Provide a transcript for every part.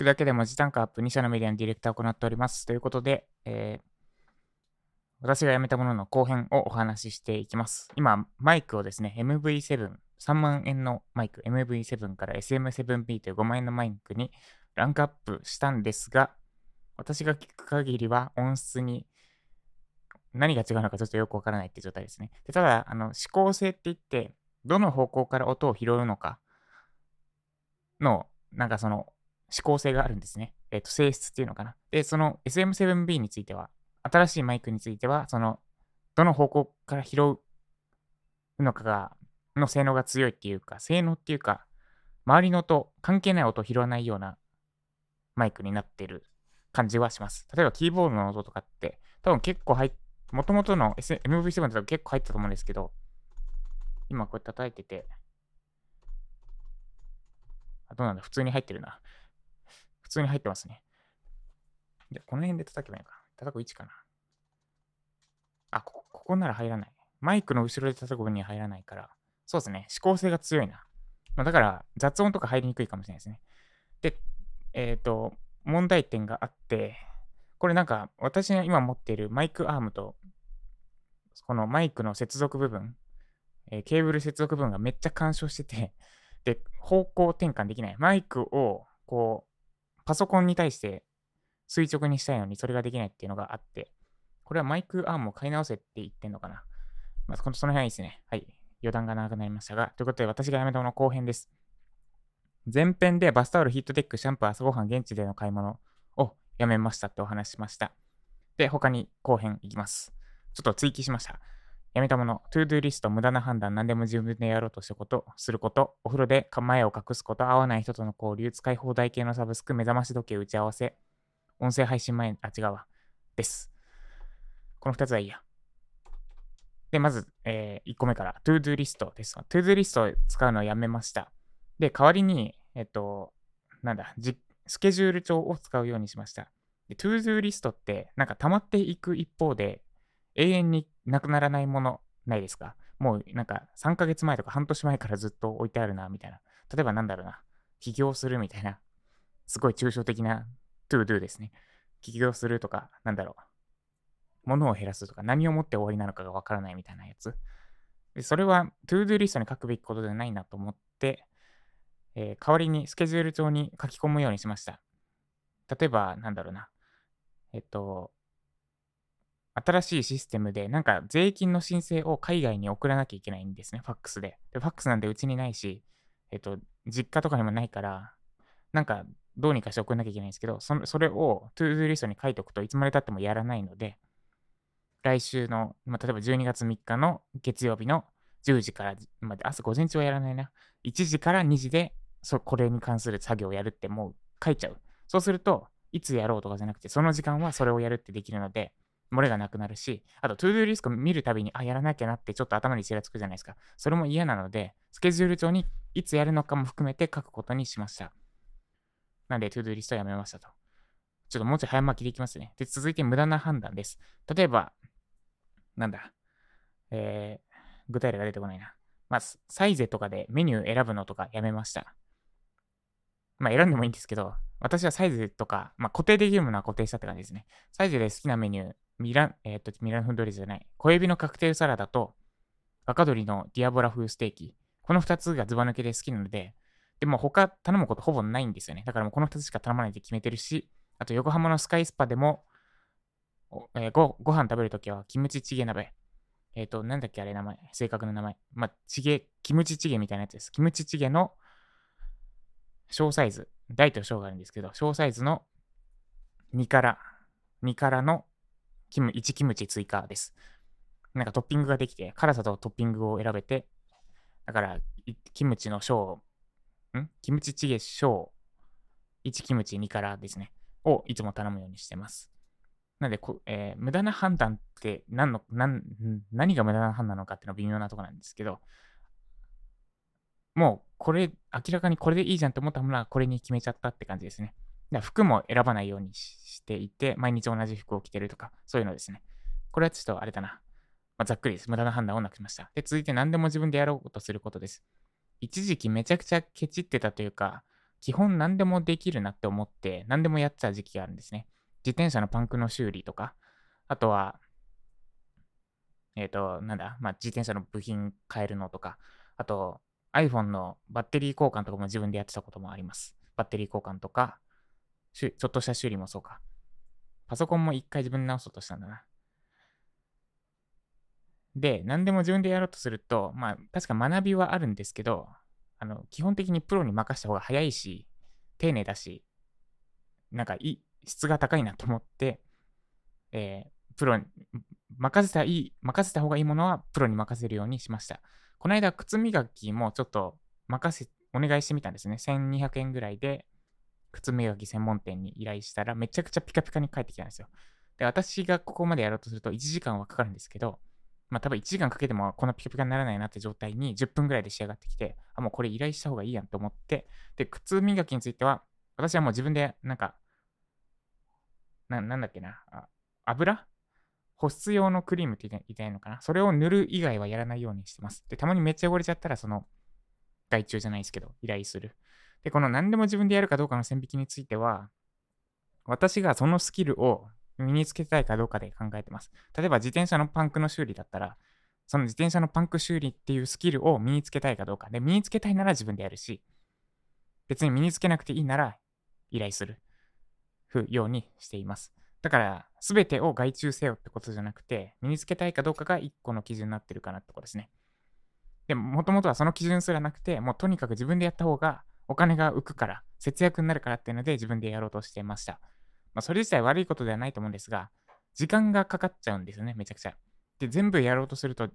くだけで文字単価アップ2社のメディアのディレクターを行っております。ということで、えー、私が辞めたものの後編をお話ししていきます。今、マイクをですね、MV7、3万円のマイク、MV7 から SM7B という5万円のマイクにランクアップしたんですが、私が聞く限りは音質に何が違うのかちょっとよくわからないって状態ですね。でただ、あの、指向性って言って、どの方向から音を拾うのかの、なんかその、指向性があるんですね。えっ、ー、と、性質っていうのかな。で、その SM7B については、新しいマイクについては、その、どの方向から拾うのかが、の性能が強いっていうか、性能っていうか、周りの音、関係ない音を拾わないようなマイクになってる感じはします。例えばキーボードの音とかって、多分結構入っ、もともとの MV7 だと結構入ったと思うんですけど、今こうやって叩いてて、あ、どうなんだ普通に入ってるな。普通に入ってますね。で、この辺で叩けばいいのか。叩く位置かな。あ、ここ、ここなら入らない。マイクの後ろで叩く分には入らないから、そうですね。指向性が強いな。まあ、だから、雑音とか入りにくいかもしれないですね。で、えっ、ー、と、問題点があって、これなんか、私が今持っているマイクアームと、このマイクの接続部分、えー、ケーブル接続部分がめっちゃ干渉してて、で、方向転換できない。マイクを、こう、パソコンに対して垂直にしたいのにそれができないっていうのがあって、これはマイクアームを買い直せって言ってんのかな。まあ、その辺はいいですね。はい。余談が長くなりましたが、ということで私がやめたもの後編です。前編でバスタオル、ヒートテック、シャンプー、朝ごはん、現地での買い物をやめましたってお話しました。で、他に後編いきます。ちょっと追記しました。やめたもの、 to do リスト、無駄な判断、何でも自分でやろうとしたこと、すること、お風呂で前を隠すこと、合わない人との交流、使い放題系のサブスク、目覚まし時計打ち合わせ、音声配信前、あ、違うわ。です。この2つはいいや。で、まず、えー、1個目から、 to do リストです。 to do リストを使うのをやめました。で、代わりに、えっと、なんだ、スケジュール帳を使うようにしました。で、 to do リストって、なんか溜まっていく一方で、永遠になくならないものないですか？もうなんか3ヶ月前とか半年前からずっと置いてあるな、みたいな。例えばなんだろうな。起業するみたいな。すごい抽象的な to do ですね。起業するとか、なんだろう。物を減らすとか、何をもって終わりなのかがわからないみたいなやつ。でそれは to do リストに書くべきことではないなと思って、えー、代わりにスケジュール帳に書き込むようにしました。例えば、なんだろうな。えっと、新しいシステムで、なんか税金の申請を海外に送らなきゃいけないんですね、ファックスで。でファックスなんてうちにないし、えっと、実家とかにもないから、なんかどうにかして送らなきゃいけないんですけど、そそれを to do リストに書いておくといつまでたってもやらないので、来週の、まあ、例えば12月3日の月曜日の10時から、まあ、朝午前中はやらないな。1時から2時で、そこれに関する作業をやるってもう書いちゃう。そうすると、いつやろうとかじゃなくて、その時間はそれをやるってできるので、漏れがなくなるし、あと、 to do リスト見るたびに、あ、やらなきゃなってちょっと頭にちらつくじゃないですか。それも嫌なので、スケジュール帳にいつやるのかも含めて書くことにしました。なんで、 to do リストやめましたと。ちょっともうちょい早巻きでいきますね。で、続いて無駄な判断です。例えば、なんだ、えー、具体例が出てこないな。まあ、サイゼとかでメニュー選ぶのとかやめました。まあ、選んでもいいんですけど、私はサイズとか、まあ、固定できるものは固定したって感じですね。サイズで好きなメニュー、ミラン、えっ、と、ミランフンドリーじゃない。小エビのカクテルサラダと、若鶏のディアボラ風ステーキ。この2つがズバ抜けで好きなので、でも他頼むことほぼないんですよね。だからもうこの2つしか頼まないって決めてるし、あと横浜のスカイスパでも、えー、ごご飯食べるときはキムチチゲ鍋。えっ、ー、と、なんだっけあれ名前、正確な名前。まあ、チゲ、キムチチゲみたいなやつです。キムチチゲの小サイズ。大と小があるんですけど、小サイズの2から、2からのキム、1キムチ追加です。なんかトッピングができて、辛さとトッピングを選べて、だから、キムチの小、ん？キムチチゲ小、1キムチ2からですね、をいつも頼むようにしてます。なんでこ、えー、無駄な判断って何の何何が無駄な判断なのかっていうのは微妙なところなんですけど、もうこれ、明らかにこれでいいじゃんと思ったものはこれに決めちゃったって感じですね。服も選ばないようにしていて、毎日同じ服を着てるとか、そういうのですね。これはちょっとあれだな。まあ、ざっくりです。無駄な判断をなくしました。で、続いて何でも自分でやろうとすることです。一時期めちゃくちゃケチってたというか、基本何でもできるなって思って、何でもやっちゃう時期があるんですね。自転車のパンクの修理とか、あとは、えっ、ー、と、なんだ、まあ、自転車の部品変えるのとか、あと、iPhone のバッテリー交換とかも自分でやってたこともあります。バッテリー交換とか、ちょっとした修理もそうか。パソコンも一回自分で直そうとしたんだな。で、何でも自分でやろうとすると、まあ、確か学びはあるんですけど、あの、基本的にプロに任せた方が早いし、丁寧だし、なんかいい、質が高いなと思って、えー、プロに、任せたいい、任せた方がいいものはプロに任せるようにしました。この間、靴磨きもちょっと任せ、お願いしてみたんですね。1200円ぐらいで、靴磨き専門店に依頼したら、めちゃくちゃピカピカに返ってきたんですよ。で、私がここまでやろうとすると1時間はかかるんですけど、まあ多分1時間かけてもこのピカピカにならないなって状態に10分ぐらいで仕上がってきて、あ、もうこれ依頼した方がいいやんと思って、で、靴磨きについては、私はもう自分でなんか、ななんだっけな、油？保湿用のクリームって言いたいのかな？それを塗る以外はやらないようにしてます。で、たまにめっちゃ汚れちゃったら、その、外注じゃないですけど、依頼する。で、この何でも自分でやるかどうかの線引きについては、私がそのスキルを身につけたいかどうかで考えてます。例えば自転車のパンクの修理だったら、その自転車のパンク修理っていうスキルを身につけたいかどうか。で、身につけたいなら自分でやるし、別に身につけなくていいなら依頼するふようにしています。だから、すべてを外注せよってことじゃなくて、身につけたいかどうかが一個の基準になってるかなってことですね。でも、もともとはその基準すらなくて、もうとにかく自分でやった方がお金が浮くから、節約になるからっていうので自分でやろうとしてました。まあ、それ自体悪いことではないと思うんですが、時間がかかっちゃうんですよね、めちゃくちゃ。で、全部やろうとすると、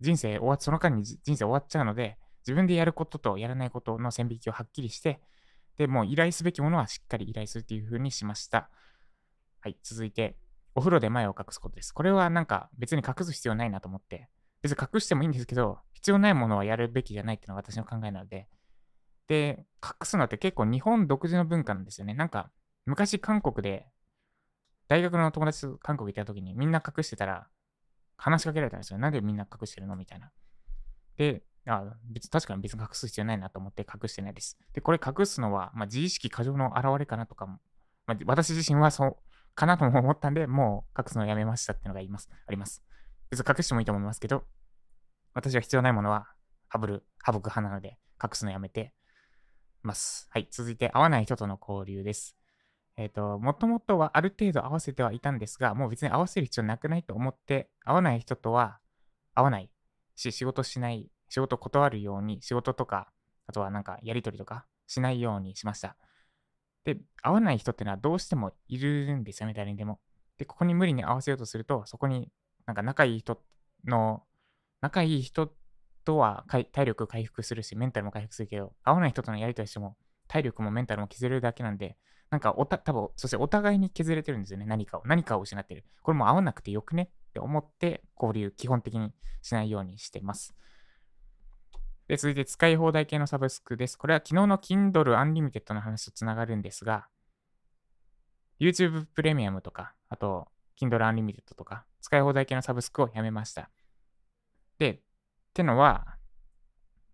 人生終わその間に人生終わっちゃうので、自分でやることとやらないことの線引きをはっきりして、で、もう依頼すべきものはしっかり依頼するっていう風にしました。はい、続いて、お風呂で前を隠すことです。これはなんか別に隠す必要ないなと思って、別に隠してもいいんですけど、必要ないものはやるべきじゃないっていうのが私の考えなので、で、隠すのって結構日本独自の文化なんですよね。なんか、昔韓国で、大学の友達と韓国行った時にみんな隠してたら、話しかけられたんですよ。なんでみんな隠してるのみたいな。で、あ別確かに別に隠す必要ないなと思って隠してないです。で、これ隠すのは、まあ、自意識過剰の表れかなとかも、まあ、私自身はそうかなとも思ったんで、もう隠すのをやめましたっていうのが言います。あります。別に隠してもいいと思いますけど、私は必要ないものは省る、省く派なので、隠すのやめてます。はい。続いて、合わない人との交流です。えっ、ー、と、もともとはある程度合わせてはいたんですが、もう別に合わせる必要なくないと思って、合わない人とは合わないし、仕事しない、仕事断るように、仕事とか、あとはなんかやりとりとかしないようにしました。で、合わない人ってのはどうしてもいるんですよね、誰にでも。で、ここに無理に合わせようとすると、そこになんか仲いい人の、仲いい人とは体力回復するし、メンタルも回復するけど、合わない人とのやりとりしても、体力もメンタルも削れるだけなんで、なんかおた、多分そしてお互いに削れてるんですよね、何かを。何かを失ってる。これも合わなくてよくねって思って、交流、基本的にしないようにしてます。で、続いて使い放題系のサブスクです。これは昨日の Kindle Unlimited の話とつながるんですが、YouTube プレミアムとか、あと Kindle Unlimited とか、使い放題系のサブスクをやめました。で、ってのは、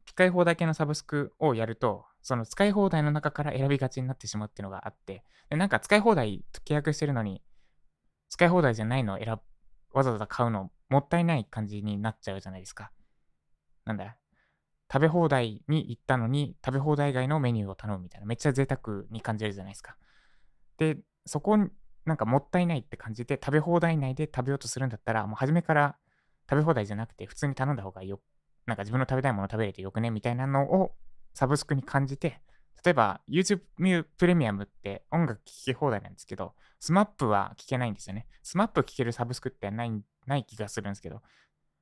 使い放題系のサブスクをやると、その使い放題の中から選びがちになってしまうっていうのがあって、でなんか使い放題と契約してるのに、使い放題じゃないのを選わざわざ買うのもったいない感じになっちゃうじゃないですか。なんだ食べ放題に行ったのに食べ放題以外のメニューを頼むみたいなめっちゃ贅沢に感じるじゃないですか。で、そこなんかもったいないって感じて食べ放題内で食べようとするんだったらもう初めから食べ放題じゃなくて普通に頼んだ方がよなんか自分の食べたいもの食べれてよくねみたいなのをサブスクに感じて、例えば YouTube プレミアムって音楽聴き放題なんですけど、SMAP は聴けないんですよね。SMAP 聴けるサブスクってないない気がするんですけど。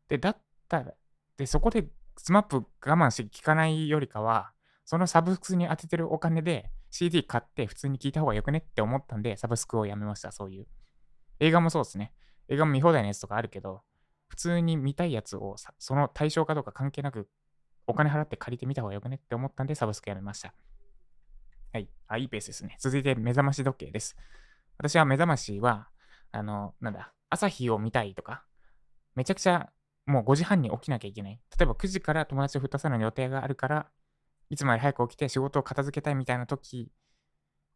で、だったら、で、そこで SMAP 我慢して聴かないよりかは、そのサブスクに当ててるお金で CD 買って普通に聴いた方がよくねって思ったんで、サブスクをやめました、そういう。映画もそうですね。映画も見放題のやつとかあるけど、普通に見たいやつをその対象かどうか関係なくお金払って借りてみた方がよくねって思ったんで、サブスクやめました。はい。あ、いいペースですね。続いて、目覚まし時計です。私は目覚ましは、あの、なんだ、朝日を見たいとか、めちゃくちゃもう5時半に起きなきゃいけない。例えば9時から友達を振ったさの予定があるから、いつまで早く起きて仕事を片付けたいみたいな時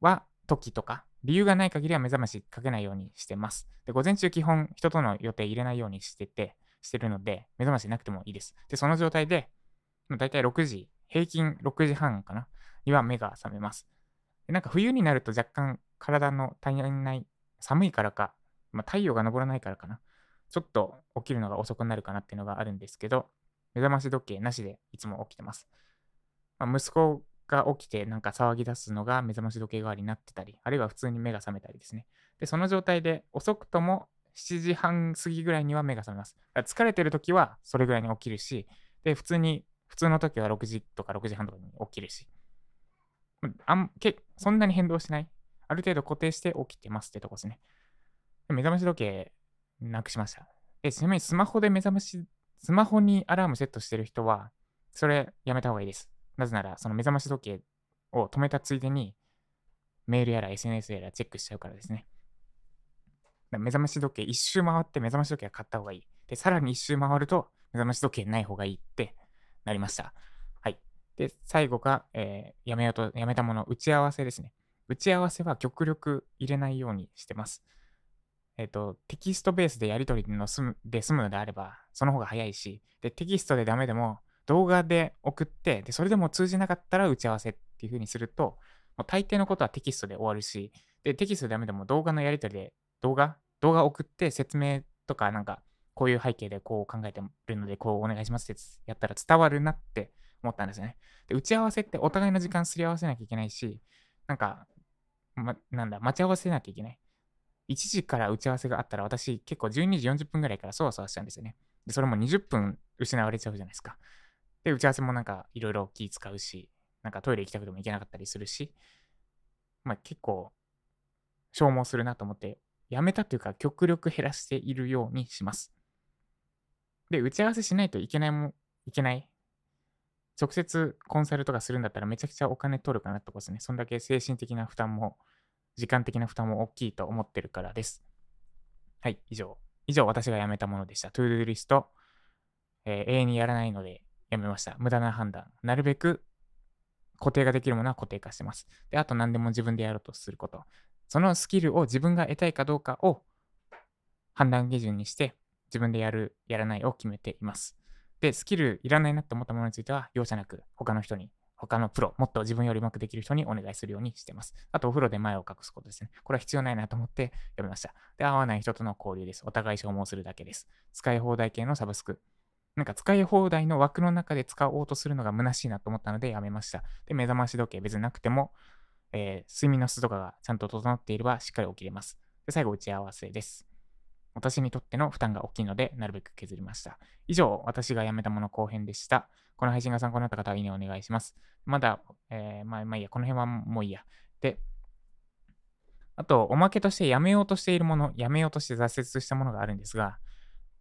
は、時とか、理由がない限りは目覚ましかけないようにしてます。で、午前中基本人との予定入れないようにしてて、してるので、目覚ましなくてもいいです。で、その状態で、だいたい6時、平均6時半かなには目が覚めます。でなんか冬になると若干体の足りない、寒いからか、まあ、太陽が昇らないからかな。ちょっと起きるのが遅くなるかなっていうのがあるんですけど、目覚まし時計なしでいつも起きてます。まあ、息子が起きてなんか騒ぎ出すのが目覚まし時計代わりになってたり、あるいは普通に目が覚めたりですね。で、その状態で遅くとも7時半過ぎぐらいには目が覚めます。疲れてる時はそれぐらいに起きるし、で、普通に、普通の時は6時とか6時半とかに起きるし、あんけそんなに変動しない。ある程度固定して起きてますってとこですね。目覚まし時計なくしました。で、ちなみにスマホで目覚まし、スマホにアラームセットしてる人は、それやめた方がいいです。なぜなら、その目覚まし時計を止めたついでに、メールやら SNS やらチェックしちゃうからですね。目覚まし時計一周回って目覚まし時計は買った方がいい。で、さらに一周回ると目覚まし時計ない方がいいってなりました。はい。で、最後が、えー、やめようと、やめたもの、打ち合わせですね。打ち合わせは極力入れないようにしてます。えっ、ー、と、テキストベースでやり取りの済むで済むのであれば、その方が早いし、で、テキストでダメでも、動画で送って、で、それでも通じなかったら打ち合わせっていう風にすると、もう大抵のことはテキストで終わるし、で、テキストでダメでも動画のやり取りで動画？動画送って説明とかなんか、こういう背景でこう考えてるので、こうお願いしますってやったら伝わるなって思ったんですよね。で、打ち合わせってお互いの時間すり合わせなきゃいけないし、なんか、ま、なんだ、待ち合わせなきゃいけない。1時から打ち合わせがあったら、私結構12時40分ぐらいからそわそわしたんですよね。で、それも20分失われちゃうじゃないですか。で、打ち合わせもなんかいろいろ気使うし、なんかトイレ行きたくても行けなかったりするし、まあ結構消耗するなと思ってやめたというか、極力減らしているようにします。で、打ち合わせしないといけないも、いけない。直接コンサルとかするんだったらめちゃくちゃお金取るかなってことですね。そんだけ精神的な負担も、時間的な負担も大きいと思ってるからです。はい、以上。以上、私が辞めたものでした。トゥードゥリスト、えー、永遠にやらないのでやめました。無駄な判断。なるべく固定ができるものは固定化してます。で、あと何でも自分でやろうとすること。そのスキルを自分が得たいかどうかを判断基準にして自分でやる、やらないを決めています。で、スキルいらないなって思ったものについては容赦なく他の人に、他のプロ、もっと自分よりうまくできる人にお願いするようにしてます。あとお風呂で前を隠すことですね。これは必要ないなと思ってやめました。で、合わない人との交流です。お互い消耗するだけです。使い放題系のサブスク。なんか使い放題の枠の中で使おうとするのが虚しいなと思ったのでやめました。で、目覚まし時計別になくてもえー、睡眠の質とかがちゃんと整っていればしっかり起きれます。で最後、打ち合わせです。私にとっての負担が大きいので、なるべく削りました。以上、私が辞めたもの後編でした。この配信が参考になった方は、いいねお願いします。まだ、えー、まあ、まあいいや、この辺はもういいや。で、あと、おまけとして辞めようとしているもの、辞めようとして挫折したものがあるんですが、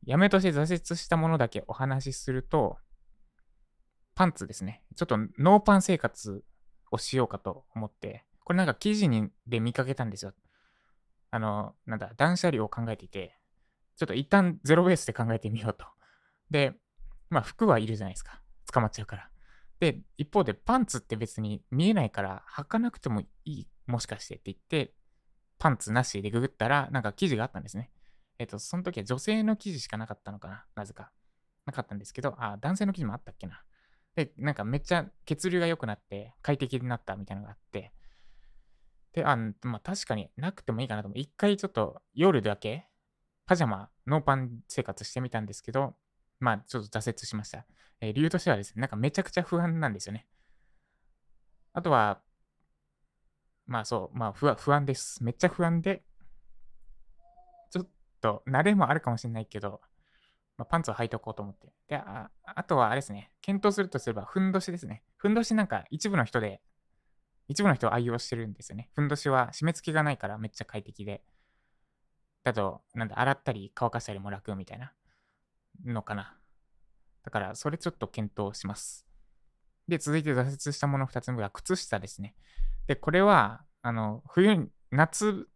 辞めとして挫折したものだけお話しすると、パンツですね。ちょっとノーパン生活をしようかと思って、これなんか記事にで見かけたんですよ。あの、なんだ、断捨離を考えていて、ちょっと一旦ゼロベースで考えてみようと。で、まあ服はいるじゃないですか。捕まっちゃうから。で、一方でパンツって別に見えないから履かなくてもいい、もしかしてって言って、パンツなしでググったら、なんか記事があったんですね。えっと、その時は女性の記事しかなかったのかななぜか。なかったんですけど、あ、男性の記事もあったっけな。で、なんかめっちゃ血流が良くなって快適になったみたいなのがあって、で、あ、まあ確かになくてもいいかなと思う。一回ちょっと夜だけパジャマ、ノーパン生活してみたんですけど、まあちょっと挫折しました。えー、理由としてはですね、なんかめちゃくちゃ不安なんですよね。あとは、まあそう、まあ不安です。めっちゃ不安で、と慣れもあるかもしれないけど、まあ、パンツを履いておこうと思って。で、ああとはあれですね、検討するとすれば、ふんどしですね。ふんどしなんか一部の人で、一部の人は愛用してるんですよね。ふんどしは締め付けがないからめっちゃ快適で。だと、なんだ、洗ったり乾かしたりも楽みたいなのかな。だから、それちょっと検討します。で、続いて挫折したもの2つ目が靴下ですね。で、これは、あの、冬、夏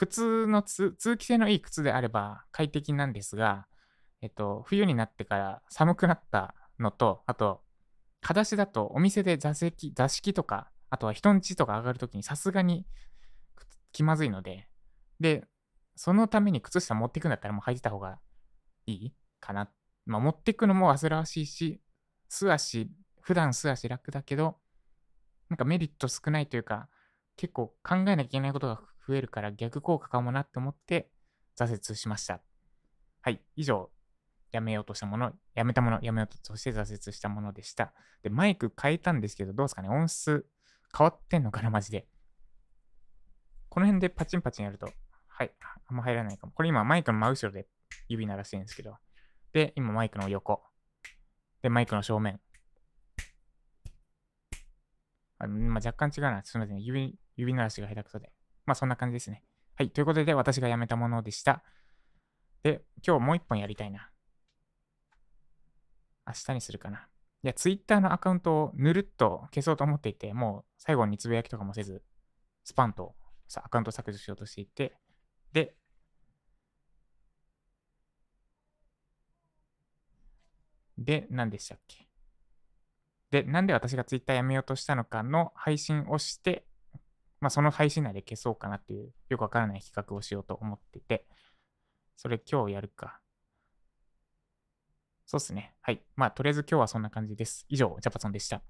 靴の通気性のいい靴であれば快適なんですが、えっと、冬になってから寒くなったのと、あと、裸足だとお店で座席、座敷とか、あとは人ん家とか上がるときにさすがに気まずいので、で、そのために靴下持っていくんだったらもう履いてた方がいいかな。まあ持っていくのも煩わしいし、素足、普段素足楽だけど、なんかメリット少ないというか、結構考えなきゃいけないことが増えるから逆効果かもなって思って挫折しました。はい、以上、やめようとしたもの、やめたもの、やめようとして挫折したものでした。で、マイク変えたんですけど、どうですかね音質変わってんのかなマジで。この辺でパチンパチンやると、はい、あんま入らないかも。これ今マイクの真後ろで指鳴らしてるんですけど、で、今マイクの横。で、マイクの正面。あまあ、若干違うな。すみません。指、指鳴らしが下手くそで。まあそんな感じですね。はい。ということで、私がやめたものでした。で、今日もう一本やりたいな。明日にするかな。いや、Twitter のアカウントをぬるっと消そうと思っていて、もう最後につぶやきとかもせず、スパンとアカウント削除しようとしていて、で、で、何でしたっけ？で、なんで私が Twitter やめようとしたのかの配信をして、まあ、その配信内で消そうかなっていう、よくわからない企画をしようと思ってて、それ今日やるか。そうっすね。はい。まあ、とりあえず今日はそんな感じです。以上、ジャパソンでした。